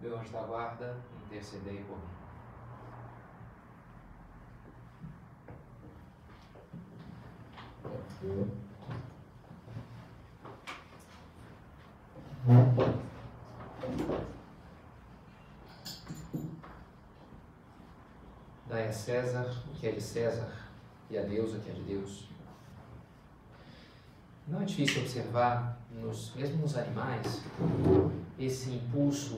meu anjo da guarda, intercedei por mim. Dai a César o que é de César e a Deus o que é de Deus. Não é difícil observar, nos, mesmo nos animais, esse impulso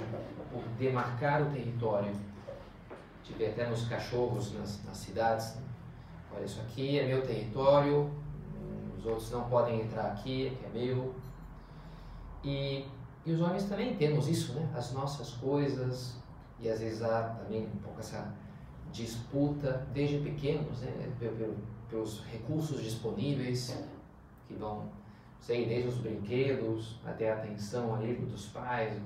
por demarcar o território. Tive até nos cachorros, nas, nas cidades. Né? Olha, isso aqui é meu território, os outros não podem entrar aqui, é meu. E, e os homens também temos isso, né? As nossas coisas, e às vezes há também um pouco essa disputa desde pequenos, né? Pelos recursos disponíveis que vão, sei, desde os brinquedos até a atenção ali dos pais,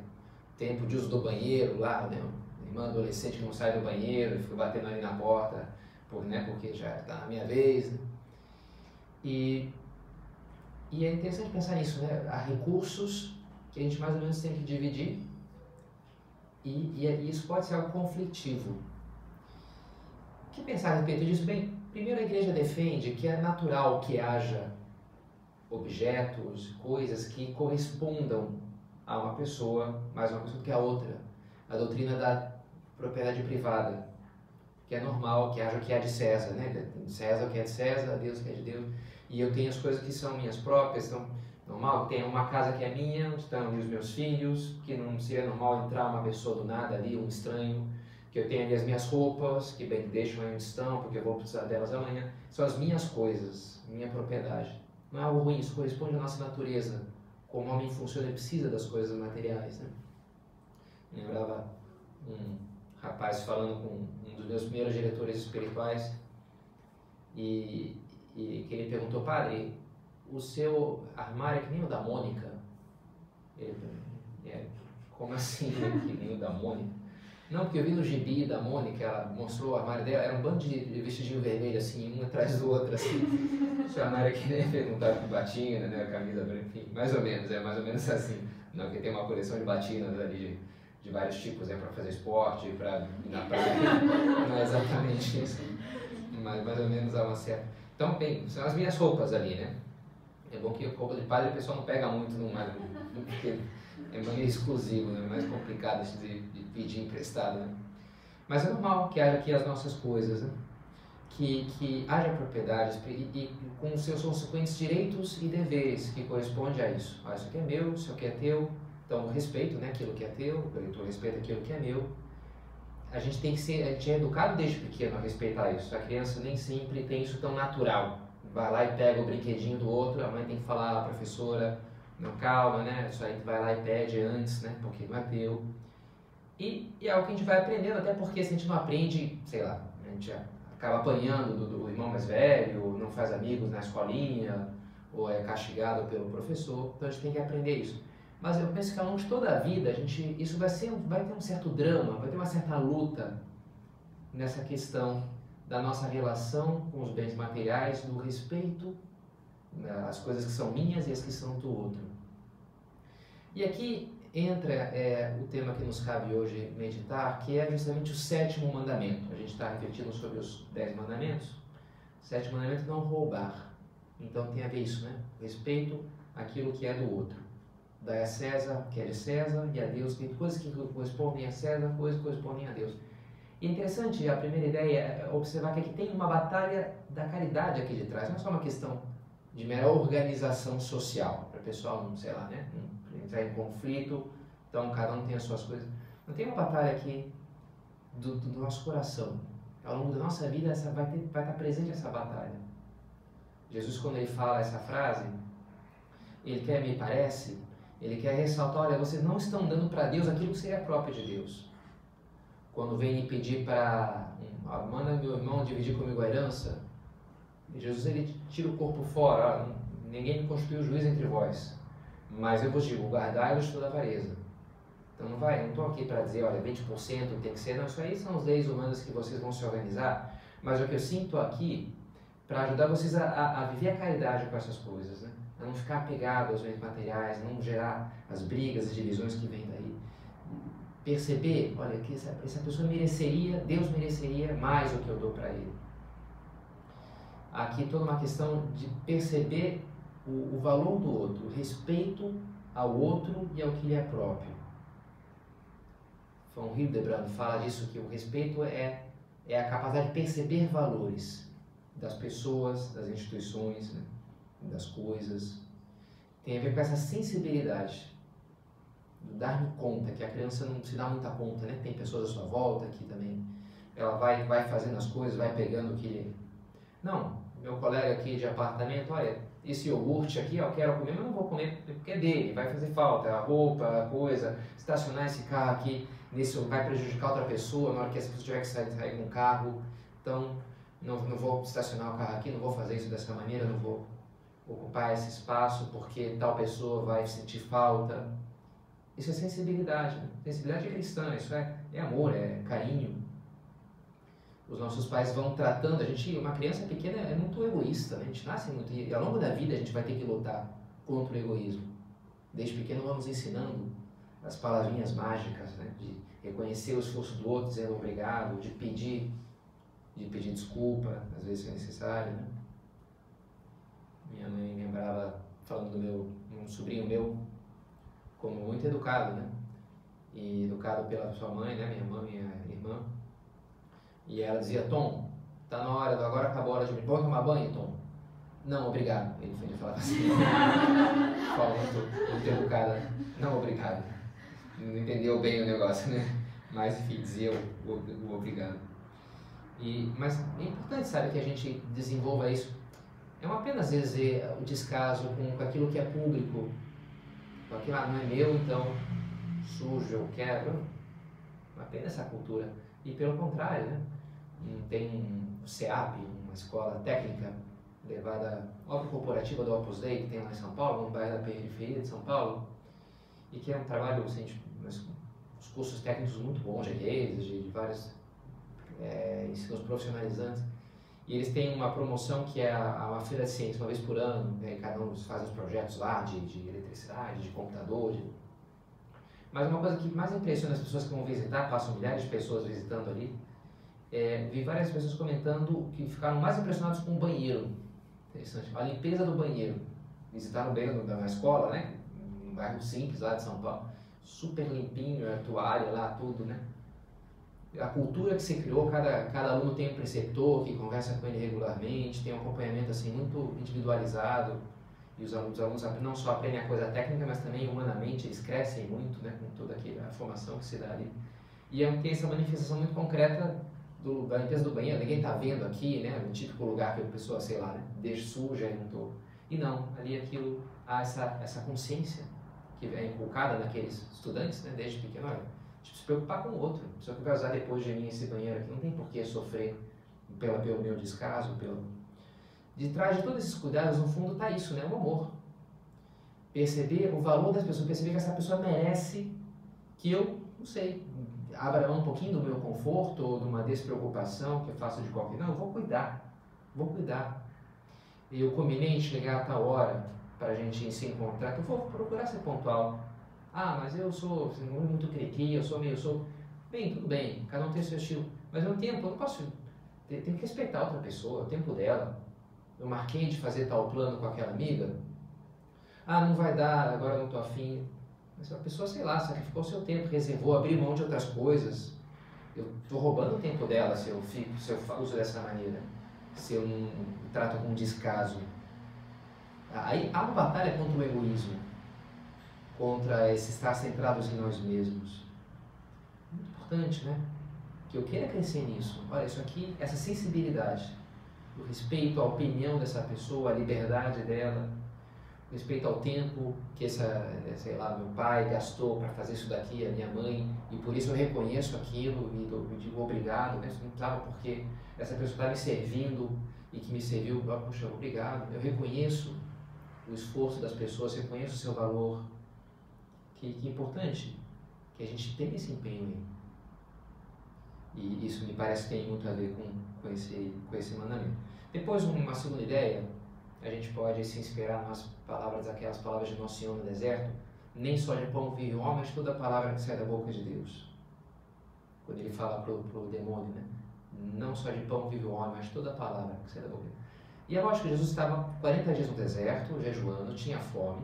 tempo de uso do banheiro lá, né? Irmã adolescente que não sai do banheiro fica batendo ali na porta, por, né? porque já está na minha vez. Né? E, e é interessante pensar nisso, né? Há recursos que a gente mais ou menos tem que dividir e, e, e isso pode ser algo conflitivo. O que pensar a respeito disso? Bem, primeiro a igreja defende que é natural que haja objetos, coisas que correspondam a uma pessoa, mais uma pessoa do que a outra. A doutrina da propriedade privada, que é normal, que haja o que é de César, né? César o que é de César, Deus o que é de Deus. E eu tenho as coisas que são minhas próprias, então normal, tem uma casa que é minha, estão ali os meus filhos, que não seria normal entrar uma pessoa do nada ali, um estranho, que eu tenho ali as minhas roupas, que bem deixam aí onde estão, porque eu vou precisar delas amanhã. São as minhas coisas, minha propriedade. Não é algo ruim, isso corresponde à nossa natureza como o homem funciona, ele precisa das coisas materiais. Né? lembrava um rapaz falando com um dos meus primeiros diretores espirituais e, e que ele perguntou, padre, o seu armário é que nem o da Mônica? Ele, é, como assim, né? que nem o da Mônica? Não, porque eu vi no gibi da Mônica, ela mostrou o armário dela, era um bando de vestidinho vermelho, assim, um atrás do outro, assim. Armário aqui, né? Perguntaram com batina, né? Camisa branca, enfim, mais ou menos, é mais ou menos assim. Não, porque tem uma coleção de batinas ali de, de vários tipos, é para fazer esporte, para ir na praia. Não é exatamente isso, mas mais ou menos há uma certa. Então, bem, são as minhas roupas ali, né? É bom que roupa de padre o pessoal não pega muito, não, porque é meio exclusivo, né? mais complicado de, de pedir emprestado. Né? Mas é normal que haja aqui as nossas coisas, né? que, que haja propriedades e, e, com seus consequentes direitos e deveres que correspondem a isso. Ah, isso aqui é meu, isso aqui é teu, então respeito né, aquilo que é teu, eu respeito aquilo que é meu. A gente tem que ser, a gente é educado desde pequeno a respeitar isso. A criança nem sempre tem isso tão natural. Vai lá e pega o brinquedinho do outro, a mãe tem que falar, a professora, não, calma, né? Isso aí vai lá e pede antes, né? Porque não é teu. E, e é algo que a gente vai aprendendo, até porque se a gente não aprende, sei lá, a gente acaba apanhando do, do irmão mais velho, não faz amigos na escolinha, ou é castigado pelo professor, então a gente tem que aprender isso. Mas eu penso que ao longo de toda a vida, a gente, isso vai, ser, vai ter um certo drama, vai ter uma certa luta nessa questão da nossa relação com os bens materiais, do respeito né, as coisas que são minhas e as que são do outro. E aqui entra é, o tema que nos cabe hoje meditar, que é justamente o sétimo mandamento. A gente está refletindo sobre os dez mandamentos. O sétimo mandamento não roubar. Então tem a ver isso, né? Respeito aquilo que é do outro. Dá a César que é de César e a Deus. Tem coisas que correspondem a César, coisas que correspondem a Deus. É interessante, a primeira ideia é observar que aqui tem uma batalha da caridade aqui de trás. Não é só uma questão de mera organização social, para o pessoal sei lá, né, entrar em conflito, então cada um tem as suas coisas. Não tem uma batalha aqui do, do nosso coração. Ao longo da nossa vida essa, vai, ter, vai estar presente essa batalha. Jesus, quando ele fala essa frase, ele quer, me parece, Ele quer ressaltar, olha, vocês não estão dando para Deus aquilo que seria próprio de Deus. Quando vem pedir para, ah, manda meu irmão dividir comigo a herança, Jesus ele tira o corpo fora, ninguém me constituiu juiz entre vós, mas eu vos digo, guardai-vos toda avareza. Então não vai, não estou aqui para dizer, olha, 20% tem que ser, não, isso aí são as leis humanas que vocês vão se organizar, mas o que eu sinto aqui para ajudar vocês a, a, a, viver a caridade com essas coisas, né? a não ficar apegado aos bens materiais, não gerar as brigas e divisões que vêm daí. Perceber, olha, que essa, essa pessoa mereceria, Deus mereceria mais do que eu dou para ele. Aqui toda uma questão de perceber o, o valor do outro, o respeito ao outro e ao que lhe é próprio. Von Hildebrand fala disso, que o respeito é, é a capacidade de perceber valores das pessoas, das instituições, né, das coisas. Tem a ver com essa sensibilidade, dar-me conta, que a criança não se dá muita conta, né? Tem pessoas à sua volta que também, ela vai, vai fazendo as coisas, vai pegando o que... Não, meu colega aqui de apartamento, olha, esse iogurte aqui, eu quero comer, mas não vou comer porque é dele, vai fazer falta, a roupa, a coisa, estacionar esse carro aqui, nesse vai prejudicar outra pessoa na hora que essa pessoa tiver que sair, sair com um carro, então não, não vou estacionar o carro aqui, não vou fazer isso dessa maneira, não vou ocupar esse espaço porque tal pessoa vai sentir falta. Isso é sensibilidade, né? sensibilidade é cristã, isso é, é amor, é carinho. Os nossos pais vão tratando, a gente, uma criança pequena é muito egoísta, a gente nasce muito, e ao longo da vida a gente vai ter que lutar contra o egoísmo. Desde pequeno vamos ensinando as palavrinhas mágicas, né? de reconhecer o esforço do outro, dizendo obrigado, de pedir de pedir desculpa, às vezes é necessário, né? Minha mãe lembrava, falando do meu, um sobrinho meu, como muito educado, né? E educado pela sua mãe, né? Minha mãe, minha irmã. E ela dizia, Tom, tá na hora, agora acabou a hora de vamos tomar banho, Tom? Não, obrigado. Ele, ele falava assim, falando educada, não, obrigado. Não entendeu bem o negócio, né? Mas, enfim, dizia o, o, o obrigado. E, mas é importante, sabe, que a gente desenvolva isso. É uma pena, às vezes, o descaso com, com aquilo que é público. Com aquilo, ah, não é meu, então sujo, eu quero. Uma pena essa cultura. E pelo contrário, né? Tem o CEAP, uma escola técnica levada, obra corporativa do Opus Dei, que tem lá em São Paulo, um bairro da periferia de São Paulo, e que é um trabalho, assim, tipo, os cursos técnicos muito bons, de redes, de, de várias é, ensinos profissionalizantes. E eles têm uma promoção que é a, a feira de ciência, uma vez por ano, né, cada um faz os projetos lá de, de eletricidade, de computador. De... Mas uma coisa que mais impressiona as pessoas que vão visitar, passam milhares de pessoas visitando ali, é, vi várias pessoas comentando que ficaram mais impressionados com o banheiro. Interessante. A limpeza do banheiro. Visitaram banheiro da escola, né? Um bairro simples lá de São Paulo. Super limpinho, a toalha lá, tudo, né? a cultura que se criou, cada, cada aluno tem um preceptor que conversa com ele regularmente, tem um acompanhamento assim muito individualizado e os alunos, os alunos não só aprendem a coisa técnica, mas também humanamente eles crescem muito, né, com toda aquela formação que se dá ali. E é, tem essa manifestação muito concreta do, da limpeza do banheiro. Ninguém está vendo aqui, né, o típico lugar que a pessoa, sei lá, deixa suja e não. E não, ali aquilo há essa essa consciência que é inculcada naqueles estudantes, né, desde pequeno. Olha, Tipo, se preocupar com o outro. Pessoa que vai usar depois de mim esse banheiro aqui não tem por que sofrer pela, pelo meu descaso. Pelo... De trás de todos esses cuidados, no fundo, está isso, né? O amor. Perceber o valor das pessoas, perceber que essa pessoa merece que eu, não sei, abra mão um pouquinho do meu conforto ou de uma despreocupação que eu faço de qualquer. Não, eu vou cuidar. Vou cuidar. Eu combinei de chegar a tal hora para a gente se encontrar, eu vou procurar ser pontual ah, mas eu sou assim, muito cri eu sou meio, eu sou... Bem, tudo bem, cada um tem seu estilo. Mas no tempo, eu não posso... Tenho que respeitar outra pessoa, o tempo dela. Eu marquei de fazer tal plano com aquela amiga. Ah, não vai dar, agora não estou afim. Mas a pessoa, sei lá, sacrificou seu tempo, reservou, abriu mão de outras coisas. Eu estou roubando o tempo dela se eu, fico, se eu uso dessa maneira. Se eu não trato com descaso. Aí há uma batalha contra o egoísmo contra esse estar centrados em nós mesmos. Muito importante, né? Que eu queira crescer nisso. Olha, isso aqui, essa sensibilidade, o respeito à opinião dessa pessoa, a liberdade dela, respeito ao tempo que essa, sei lá, meu pai gastou para fazer isso daqui, a minha mãe, e por isso eu reconheço aquilo e digo obrigado, né? Não precisava porque essa pessoa está me servindo e que me serviu, poxa, obrigado. Eu reconheço o esforço das pessoas, reconheço o seu valor. Que, que importante que a gente tenha esse empenho aí. E isso me parece que tem muito a ver com, com, esse, com esse mandamento. Depois, uma segunda ideia, a gente pode se inspirar nas palavras, aquelas palavras de Nosso Senhor no deserto. Nem só de pão vive o homem, mas toda palavra que sai da boca de Deus. Quando ele fala para o demônio, né? Não só de pão vive o homem, mas toda palavra que sai da boca de Deus. E é lógico que Jesus estava 40 dias no deserto, jejuando, tinha fome.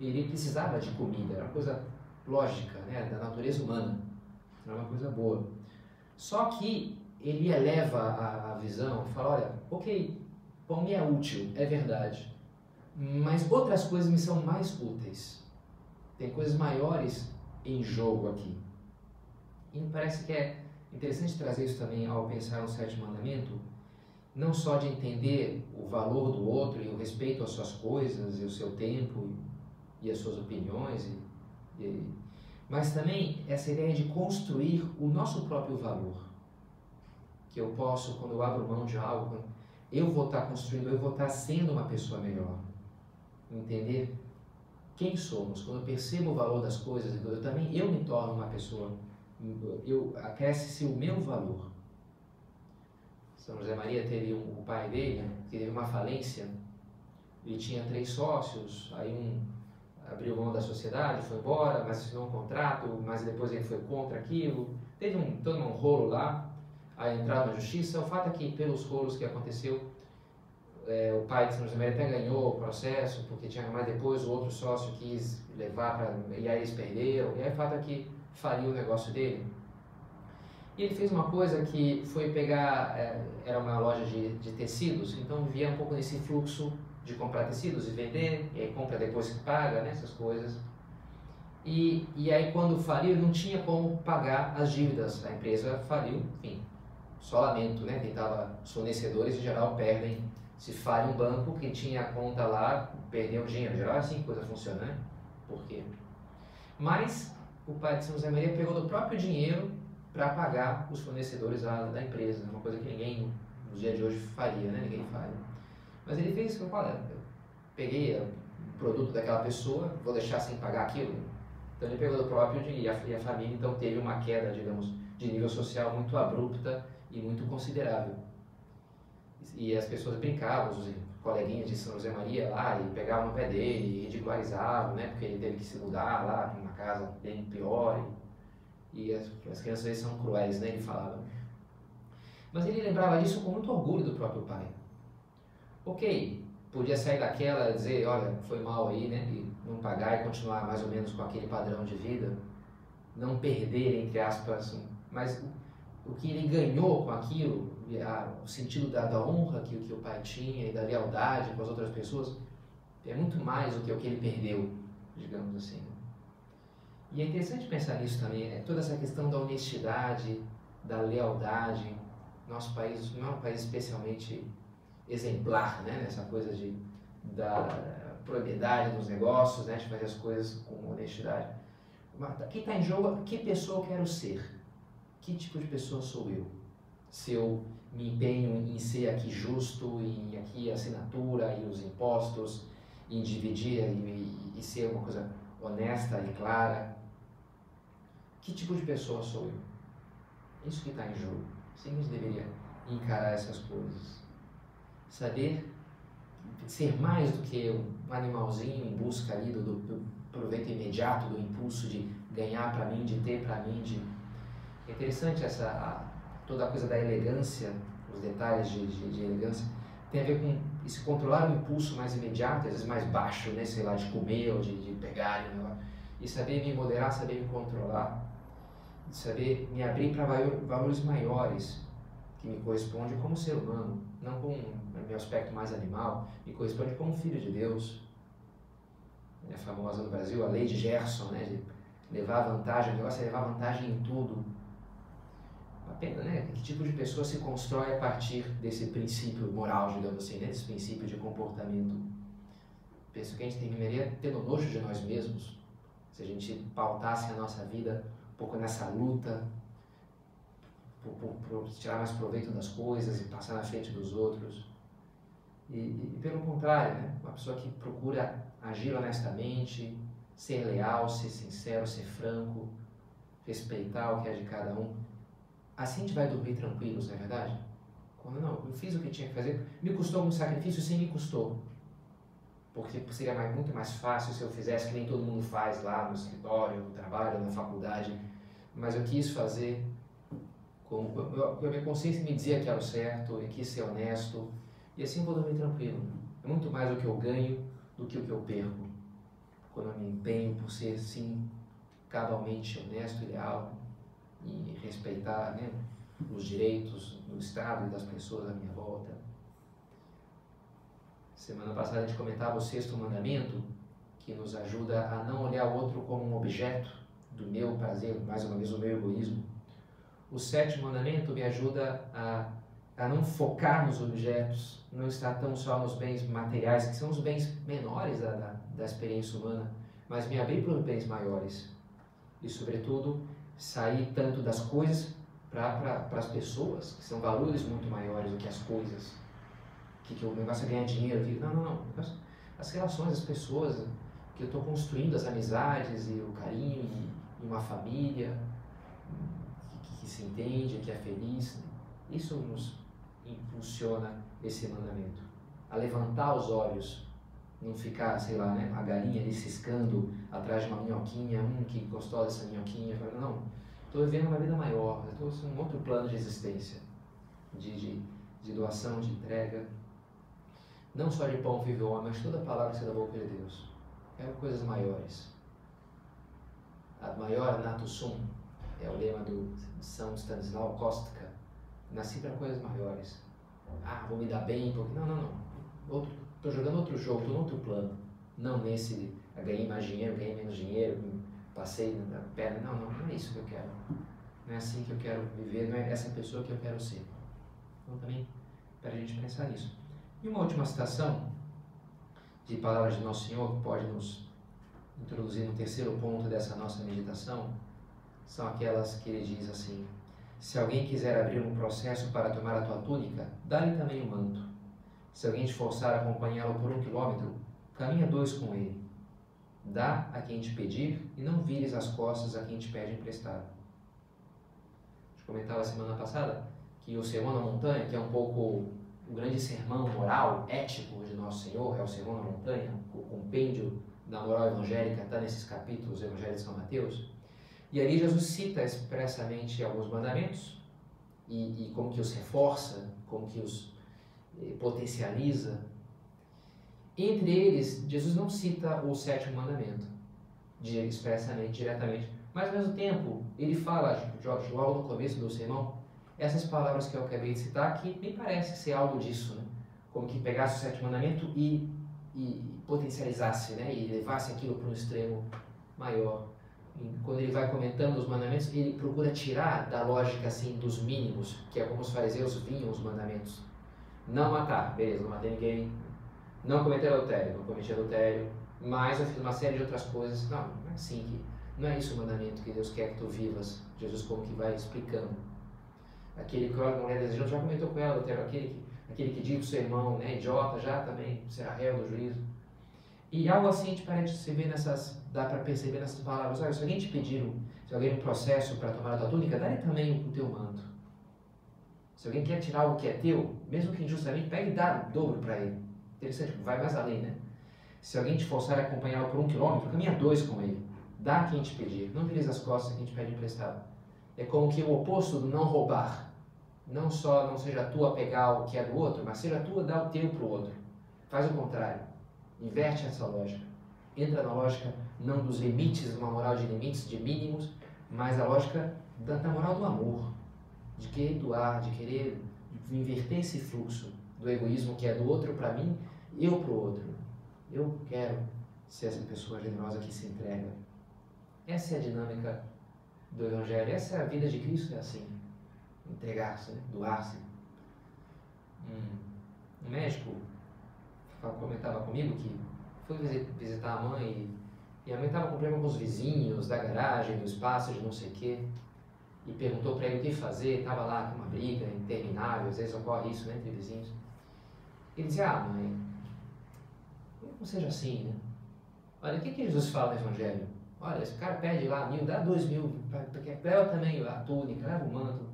Ele precisava de comida, era uma coisa lógica, né? da natureza humana. Era uma coisa boa. Só que ele eleva a, a visão e fala: olha, ok, pão me é útil, é verdade, mas outras coisas me são mais úteis. Tem coisas maiores em jogo aqui. E me parece que é interessante trazer isso também ao pensar no sétimo mandamento, não só de entender o valor do outro e o respeito às suas coisas e o seu tempo e as suas opiniões, e, e, mas também essa ideia de construir o nosso próprio valor que eu posso, quando eu abro mão de algo, eu vou estar construindo, eu vou estar sendo uma pessoa melhor. Entender quem somos. Quando eu percebo o valor das coisas, eu também eu me torno uma pessoa, eu acresce-se o meu valor. São José Maria teve um, o pai dele, que teve uma falência, ele tinha três sócios, aí um abriu mão da sociedade, foi embora, mas assinou um contrato, mas depois ele foi contra aquilo. Teve um, todo um rolo lá, a entrar na justiça. O fato é que, pelos rolos que aconteceu, é, o pai de São José até ganhou o processo, porque tinha mais depois o outro sócio quis levar para. E aí eles perderam. E aí o fato é que faliu o negócio dele. E ele fez uma coisa que foi pegar. É, era uma loja de, de tecidos, então vivia um pouco nesse fluxo de comprar tecidos e vender, e aí compra depois que paga, né, essas coisas. E, e aí quando faliu, não tinha como pagar as dívidas. A empresa faliu, enfim, só lamento, né? Quem fornecedores em geral perdem. Se falha um banco, quem tinha a conta lá perdeu dinheiro. Em geral é assim coisa funciona, né? Por quê? Mas o pai de São José Maria pegou do próprio dinheiro para pagar os fornecedores da, da empresa. Uma coisa que ninguém, nos dias de hoje, faria, né? Ninguém faria. Mas ele fez isso, olha, eu peguei o produto daquela pessoa, vou deixar sem pagar aquilo. Então ele pegou do próprio dinheiro e a família então teve uma queda, digamos, de nível social muito abrupta e muito considerável. E as pessoas brincavam, os coleguinhas de São José Maria lá, e pegavam no pé dele, e ridicularizavam, né? Porque ele teve que se mudar lá para uma casa bem pior. E, e as, as, crianças às vezes são cruéis, né? Ele falava. Mas ele lembrava disso com muito orgulho do próprio pai. Ok, podia sair daquela e dizer, olha, foi mal aí, né? E não pagar e continuar mais ou menos com aquele padrão de vida. Não perder, entre aspas, mas o que ele ganhou com aquilo, a, o sentido da, da honra que, que o pai tinha e da lealdade com as outras pessoas, é muito mais do que o que ele perdeu, digamos assim. E é interessante pensar nisso também, né? toda essa questão da honestidade, da lealdade. Nosso país não é um país especialmente exemplar, né? Nessa coisa de, da probidade dos negócios, né? De fazer as coisas com honestidade. Aqui está em jogo que pessoa eu quero ser que tipo de pessoa sou eu? Se eu me empenho em ser aqui justo, em aqui a assinatura e os impostos, em dividir e, e ser uma coisa honesta e clara, que tipo de pessoa sou eu? Isso que está em jogo. Sim, a gente deveria encarar essas coisas. Saber ser mais do que um animalzinho em busca ali do, do proveito imediato, do impulso de ganhar para mim, de ter para mim, de é interessante essa, toda a coisa da elegância, os detalhes de, de, de, elegância, tem a ver com esse controlar o impulso mais imediato, às vezes mais baixo, né, sei lá, de comer ou de, de pegar, né, e saber me moderar, saber me controlar, saber me abrir para valores maiores que me correspondem como ser humano, não com meu aspecto mais animal, me corresponde como filho de Deus. É famosa no Brasil a lei de Gerson, né, de levar vantagem, o negócio é levar vantagem em tudo, a pena, né? Que tipo de pessoa se constrói a partir desse princípio moral, digamos assim, né? Desse princípio de comportamento. penso que a gente terminaria tendo nojo de nós mesmos se a gente pautasse a nossa vida um pouco nessa luta por, por, por tirar mais proveito das coisas e passar na frente dos outros. E, e, pelo contrário, né? uma pessoa que procura agir honestamente, ser leal, ser sincero, ser franco, respeitar o que é de cada um. Assim a gente vai dormir tranquilos, não é verdade? Quando não, eu fiz o que tinha que fazer, me custou algum sacrifício, sim, me custou. Porque seria mais, muito mais fácil se eu fizesse que nem todo mundo faz lá no escritório, no trabalho, na faculdade. Mas eu quis fazer com a minha consciência me dizia que era o certo, eu quis ser honesto, e assim eu vou dormir tranquilo. É muito mais o que eu ganho do que o que eu perco. Quando eu me empenho por ser, sim, cabalmente honesto e leal respeitar né, os direitos do Estado e das pessoas à minha volta. Semana passada a gente comentava o sexto mandamento, que nos ajuda a não olhar o outro como um objeto do meu prazer, mais uma vez o meu egoísmo. O sétimo mandamento me ajuda a, a não focar nos objetos, não estar tão só nos bens materiais, que são os bens menores da, da, da experiência humana, mas me abrir para os bens maiores. E, sobretudo, sair tanto das coisas para pra, as pessoas, que são valores muito maiores do que as coisas que, que o negócio é ganhar dinheiro. Que, não, não, não. As relações, as pessoas, que eu estou construindo, as amizades e o carinho e, e uma família que, que, se entende, que é feliz. Isso nos impulsiona esse mandamento. A levantar os olhos, não ficar, sei lá, né, a galinha ali ciscando atrás de uma minhoquinha, hum, que gostou dessa minhoquinha. Não, estou vivendo uma vida maior, estou em um outro plano de existência, de, de, de doação, de entrega. Não só de pão vive o homem, mas toda palavra que sai da boca de Deus. Quero coisas maiores. A maior nato sum é o lema do São Stanislau Kostka. Nasci para coisas maiores. Ah, vou me dar bem, porque. Não, não, não. Estou jogando outro jogo, estou em outro plano. Não nesse. Ganhei mais dinheiro, ganhei menos dinheiro, passei na perna. Não, não, não é isso que eu quero. Não é assim que eu quero viver, não é essa pessoa que eu quero ser. Então também, para a gente pensar nisso. E uma última citação de palavras de Nosso Senhor que pode nos introduzir no terceiro ponto dessa nossa meditação são aquelas que ele diz assim: Se alguém quiser abrir um processo para tomar a tua túnica, dá-lhe também o um manto. Se alguém te forçar a acompanhá-lo por um quilômetro, caminha dois com ele. Dá a quem te pedir e não vires as costas a quem te pede emprestado. A gente comentava semana passada que o Sermão na Montanha, que é um pouco o grande sermão moral, ético de Nosso Senhor, é o Sermão na Montanha, o compêndio da moral evangélica está nesses capítulos Evangelho de São Mateus. E ali Jesus cita expressamente alguns mandamentos e, e como que os reforça, como que os potencializa. Entre eles, Jesus não cita o sétimo mandamento expressamente, diretamente, mas ao mesmo tempo ele fala, logo no começo do sermão, essas palavras que eu acabei de citar, que me parece ser algo disso, né? como que pegasse o sétimo mandamento e, e potencializasse, né? e levasse aquilo para um extremo maior. E quando ele vai comentando os mandamentos, ele procura tirar da lógica assim dos mínimos, que é como os fariseus vinham os mandamentos. Não matar, beleza, não matei ninguém. Não cometer adultério, não cometi adultério. Mas eu fiz uma série de outras coisas. Não, não é assim que. Não é isso o mandamento que Deus quer que tu vivas. Jesus como que vai explicando aquele que a mulher desejando, já comentou com ela, aquele que, aquele que diz o seu irmão, né, idiota, já também será réu do juízo. E algo assim gente parece se ver nessas, dá para perceber nessas palavras, olha, se alguém te pedir, se alguém um processo para tomar a tua túnica, dá-lhe também o teu manto. Se alguém quer tirar algo que é teu, mesmo que injustamente, pega e dá o dobro para ele. Interessante, vai mais além, né? Se alguém te forçar a acompanhá-lo por um quilômetro, caminha dois com ele. Dá quem te pedir. Não vires as costas quem te pede emprestado. É como que o oposto do não roubar não só não seja tua pegar o que é do outro, mas seja tua dar o teu para o outro. Faz o contrário. Inverte essa lógica. Entra na lógica não dos limites, uma moral de limites, de mínimos, mas a lógica da, da moral do amor, de querer doar, de querer inverter esse fluxo do egoísmo que é do outro para mim, eu para o outro. Eu quero ser essa pessoa generosa que se entrega. Essa é a dinâmica do Evangelho, essa é a vida de Cristo, é assim entregar-se, né? doar-se. Um, médico comentava comigo que foi visitar a mãe e, a mãe estava com problema com os vizinhos da garagem, do espaço, de não sei o quê. E perguntou para ele o que fazer, estava lá com uma briga interminável, às vezes ocorre isso né, entre vizinhos. Ele dizia, ah mãe, não seja assim, né? Olha, o que, que Jesus fala no Evangelho? Olha, esse cara pede lá mil, dá dois mil, porque leva também a túnica, leva o manto.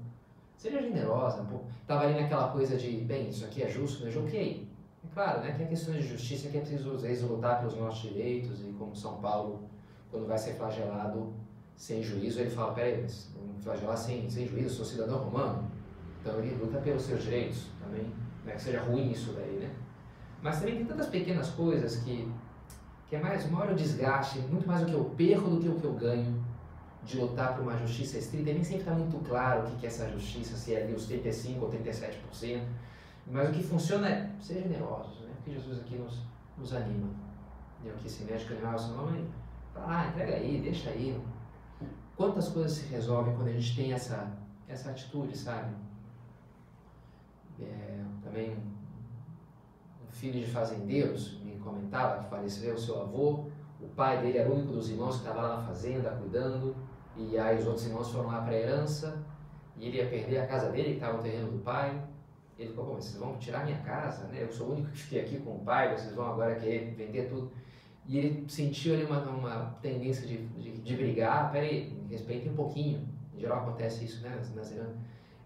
Seja generosa, pô. Tava ali naquela coisa de, bem, isso aqui é justo, mas ok. É claro, né? Tem questões de justiça que é preciso, às vezes, lutar pelos nossos direitos, e como São Paulo, quando vai ser flagelado sem juízo, ele fala, peraí, mas flagelar sem, sem juízo, sou cidadão romano. Então ele luta pelos seus direitos também, não é que seja ruim isso daí, né? Mas também tem tantas pequenas coisas que, que é mais, maior o desgaste, muito mais o que eu perco do que o que eu ganho de lutar por uma justiça estrita. E nem sempre está muito claro o que é essa justiça, se é ali os 35% ou 37%. Mas o que funciona é ser generosos, né? Porque Jesus aqui nos, nos anima. E aqui esse médico animal, seu nome, fala, ah, entrega aí, deixa aí. Quantas coisas se resolvem quando a gente tem essa, essa atitude, sabe? É, também um filho de fazendeiros me comentava que faleceu o seu avô, o pai dele era o único dos irmãos que estava lá na fazenda cuidando, e aí os outros irmãos foram lá para a herança, e ele ia perder a casa dele, que estava no terreno do pai. Ele falou, vocês vão tirar minha casa, né? Eu sou o único que fiquei aqui com o pai, vocês vão agora querer vender tudo. E ele sentiu ali uma, uma tendência de, de, de brigar, peraí, respeitem um pouquinho. Em geral acontece isso, né, nas, nas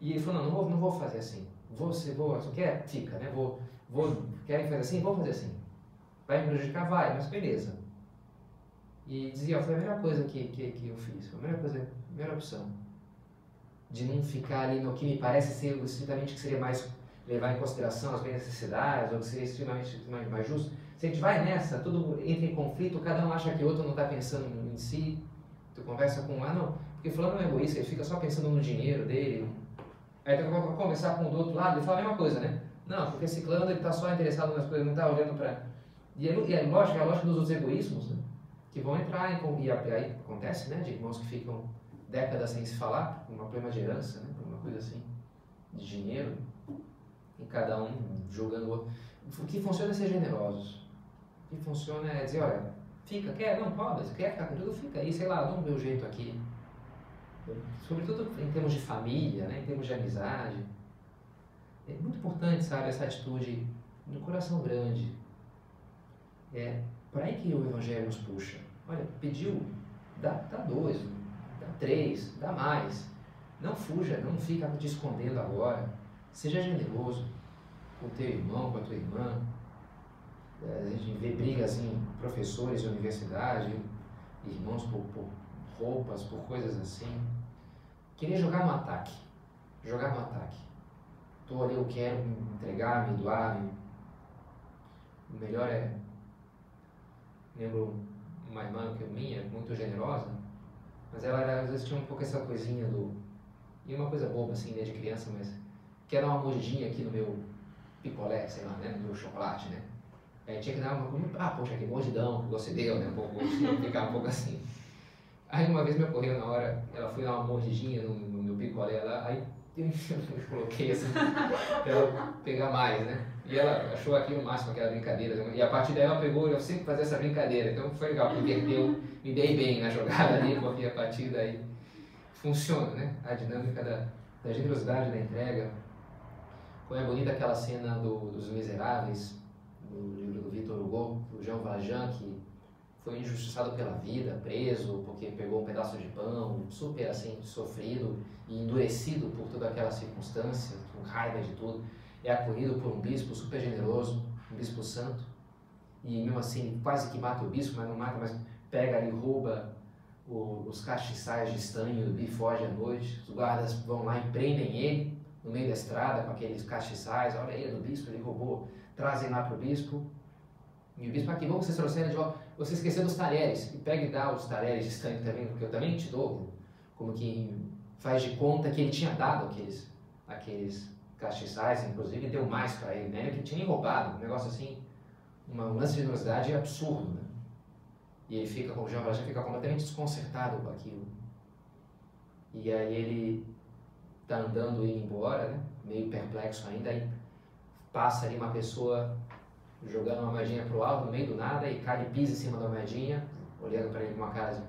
E ele falou, não, não vou, não vou fazer assim. Você, vou, você quer? Fica, né? Vou, vou, querem fazer assim? Vou fazer assim. Vai me prejudicar? Vai, mas beleza. E dizia, foi a melhor coisa que, que, que eu fiz, foi a melhor coisa, a melhor opção. De não ficar ali no que me parece ser estritamente que seria mais levar em consideração as minhas necessidades, ou que seria extremamente mais, mais justo. Se a gente vai nessa, tudo entra em conflito, cada um acha que o outro não está pensando em si. Tu conversa com um, ah não, porque fulano é um egoísta, ele fica só pensando no dinheiro dele. Aí tu vai conversar com o do outro lado, ele fala a mesma coisa, né? Não, porque ciclano ele está só interessado nas coisas, não está olhando para... E é, e é lógico, é a lógica dos outros egoísmos, né? que vão entrar em, e aí acontece, né, de irmãos que ficam décadas sem se falar, por uma problema de herança, né, por uma coisa assim, de dinheiro, e cada um julgando o outro. O que funciona é ser generosos. Que funciona é dizer, olha, fica, quer, não pode, quer ficar com tudo, fica aí, sei lá, dá um meu jeito aqui. Sobretudo em termos de família, né, em termos de amizade. É muito importante, sabe, essa atitude no coração grande. É, para aí que o Evangelho nos puxa. Olha, pediu, dá, dá dois, dá três, dá mais. Não fuja, não fica te escondendo agora. Seja generoso com teu irmão, com a tua irmã. É, a gente vê brigas em professores de universidade, irmãos por, por roupas, por coisas assim. Querer jogar no ataque. Jogar no ataque. Estou ali, eu quero me entregar, me doar. Me... O melhor é lembro uma irmã que minha, muito generosa, mas ela era, às vezes tinha um pouco essa coisinha do. E uma coisa boba assim, desde criança, mas. Quer dar uma mordidinha aqui no meu picolé, sei lá, né? No meu chocolate, né? Aí tinha que dar uma. Ah, poxa, que mordidão que você deu, né? Um pouco, ficar um pouco assim. Aí uma vez me ocorreu na hora, ela foi dar uma mordidinha no, no meu picolé lá, aí eu coloquei assim, pra ela pegar mais, né? E ela achou aquilo o máximo, aquela brincadeira. E a partir daí ela pegou, eu sempre fazia essa brincadeira. Então foi legal, porque inverteu, me dei bem na jogada ali, porque a partir daí funciona, né? A dinâmica da, da generosidade, da entrega. Como é bonita aquela cena do, dos Miseráveis, do livro do Victor Hugo, do Jean Valjean, que foi injustiçado pela vida, preso porque pegou um pedaço de pão, super assim, sofrido e endurecido por toda aquela circunstância, com raiva de tudo é acolhido por um bispo super generoso, um bispo santo, e mesmo assim quase que mata o bispo, mas não mata, mas pega ali, rouba o, os castiçais de estanho e foge à noite. Os guardas vão lá e prendem ele no meio da estrada com aqueles castiçais. Olha aí, é do bispo, ele roubou. Trazem lá para o bispo. E o bispo, aqui, vamos vocês trouxeram de volta. Você esqueceu dos talheres. E pega e dá os talheres de estanho também, porque eu também te dou. Como que faz de conta que ele tinha dado aqueles, aqueles castiçais, inclusive, deu mais para ele, né? Que tinha roubado, um negócio assim, uma, um lance de generosidade absurdo, né? E ele fica, como Jean Valjean, fica completamente desconcertado com aquilo. E aí ele tá andando indo embora, né? Meio perplexo ainda, aí passa ali uma pessoa jogando uma moedinha pro alto, no meio do nada, e cai e pisa em cima da moedinha, olhando para ele com uma cara de...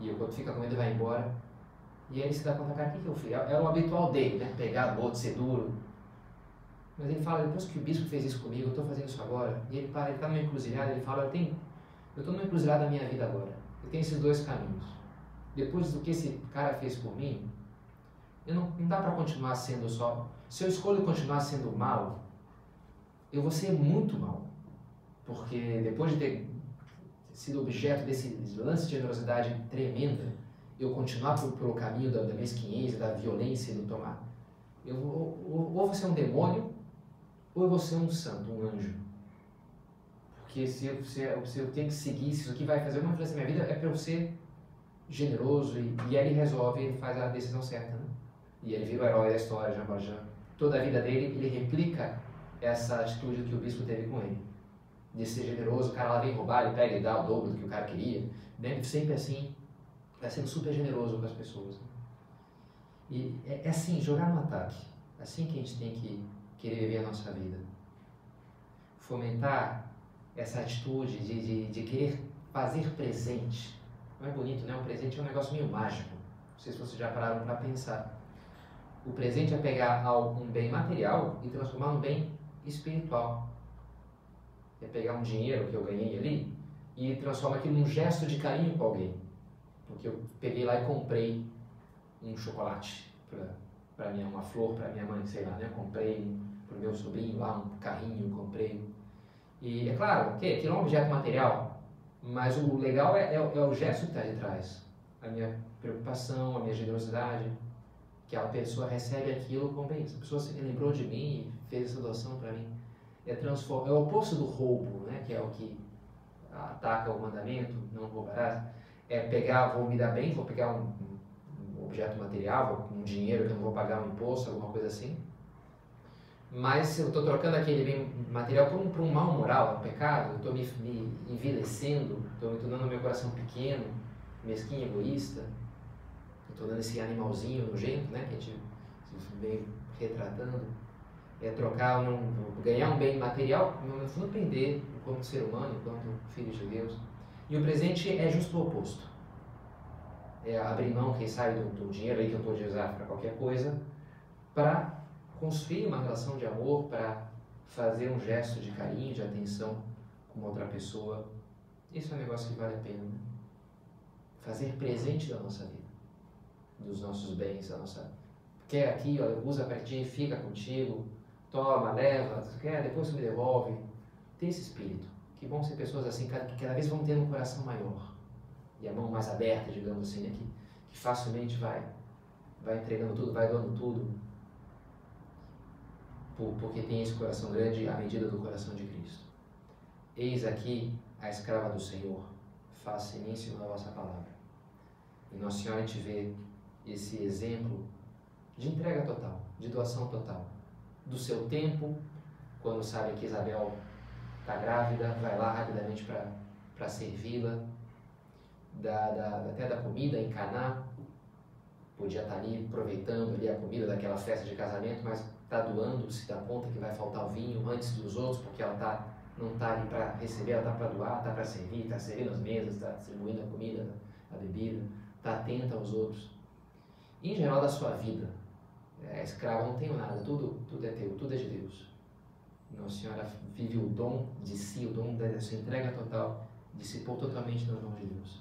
E o outro fica com medo e vai embora. E aí ele se dá conta, cara, o que, que eu fiz? É, é o habitual dele, né? Pegar o outro, ser duro. Mas ele fala, depois que o bispo fez isso comigo, eu estou fazendo isso agora. E ele para, ele está numa encruzilhada, ele fala, eu tenho, eu estou numa encruzilhada da minha vida agora. Eu tenho esses dois caminhos. Depois do que esse cara fez por mim, eu não, não dá para continuar sendo só. Se eu escolho continuar sendo mal, eu vou ser muito mal. Porque depois de ter sido objeto desse lance de generosidade tremenda, eu continuar por, pelo caminho da, da mesquinhez, da violência e do tomar. Eu vou, ou, ou vou ser um demônio, ou eu vou ser um santo, um anjo. Porque se eu, se eu, se eu tenho que seguir, se isso aqui vai fazer alguma diferença na minha vida, é para eu ser generoso. E, e aí ele resolve, ele faz a decisão certa. Né? E ele vira o herói da história, Jean Valjean. Toda a vida dele, ele replica essa atitude que o bispo teve com ele. De ser generoso, o cara lá vem roubar, ele pega e dá o dobro do que o cara queria. Né? Sempre assim, vai sendo super generoso com as pessoas. Né? E é, é assim, jogar no ataque. É assim que a gente tem que querer viver a nossa vida. Fomentar essa atitude de, de, de querer fazer presente. Não é bonito, né? Um presente é um negócio meio mágico. Não sei se vocês já pararam para pensar. O presente é pegar um bem material e transformar num bem espiritual. É pegar um dinheiro que eu ganhei ali e transformar aquilo num gesto de carinho com alguém. Porque eu peguei lá e comprei um chocolate para minha uma flor para minha mãe, sei lá, né? Comprei para o meu sobrinho lá um carrinho, comprei. E é claro, que aquilo é um objeto material, mas o legal é, é, é o gesto que está de trás. A minha preocupação, a minha generosidade, que a pessoa recebe aquilo como bem. A pessoa se lembrou de mim fez essa doação para mim. É, é o oposto do roubo, né? que é o que ataca o mandamento, não roubarás. É pegar, vou me dar bem, vou pegar um, um objeto material, um dinheiro que eu não vou pagar um imposto, alguma coisa assim mas eu estou trocando aquele bem material por um, por um mal moral, um pecado, eu estou me, me envelhecendo, estou me tornando meu coração pequeno, mesquinho, egoísta, estou dando esse animalzinho nojento, né, que a gente vem retratando, é trocar, um, ganhar um bem material, no fundo aprender enquanto ser humano, enquanto filho de Deus. E o presente é justo o oposto. É abrir mão, quem sabe, do, do dinheiro aí que eu estou de usar para qualquer coisa, para construir uma relação de amor para fazer um gesto de carinho, de atenção com outra pessoa. Isso é um negócio que vale a pena. Né? Fazer presente da nossa vida, dos nossos bens, da nossa. Quer aqui, olha, usa ti, fica contigo, toma, leva, quer, depois me devolve. Tem esse espírito. Que bom ser pessoas assim, que cada vez vão tendo um coração maior e a mão mais aberta, digamos assim, né? que, que facilmente vai, vai entregando tudo, vai dando tudo por, porque tem esse coração grande à medida do coração de Cristo. Eis aqui a escrava do Senhor, faça início na vossa palavra. E Nossa Senhora a gente vê esse exemplo de entrega total, de doação total, do seu tempo, quando sabe que Isabel está grávida, vai lá rapidamente para servi-la, da, da, até da comida em Caná, podia estar tá ali aproveitando ali a comida daquela festa de casamento, mas está doando, se dá conta que vai faltar o vinho antes dos outros, porque ela tá, não está ali para receber, ela está para doar, está para servir, está servindo as mesas, está distribuindo a comida, a bebida, está atenta aos outros. E, em geral, da sua vida, é, escrava não tenho nada, tudo, tudo é teu, tudo é de Deus. Nossa Senhora vive o dom de si, o dom da sua entrega total, pôr totalmente nas mãos de Deus.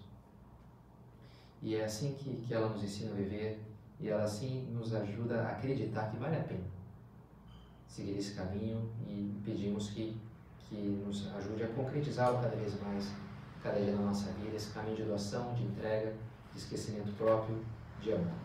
E é assim que, que ela nos ensina a viver e ela assim nos ajuda a acreditar que vale a pena seguir esse caminho e pedimos que, que nos ajude a concretizá-lo cada vez mais, cada dia na nossa vida, esse caminho de doação, de entrega, de esquecimento próprio, de amor.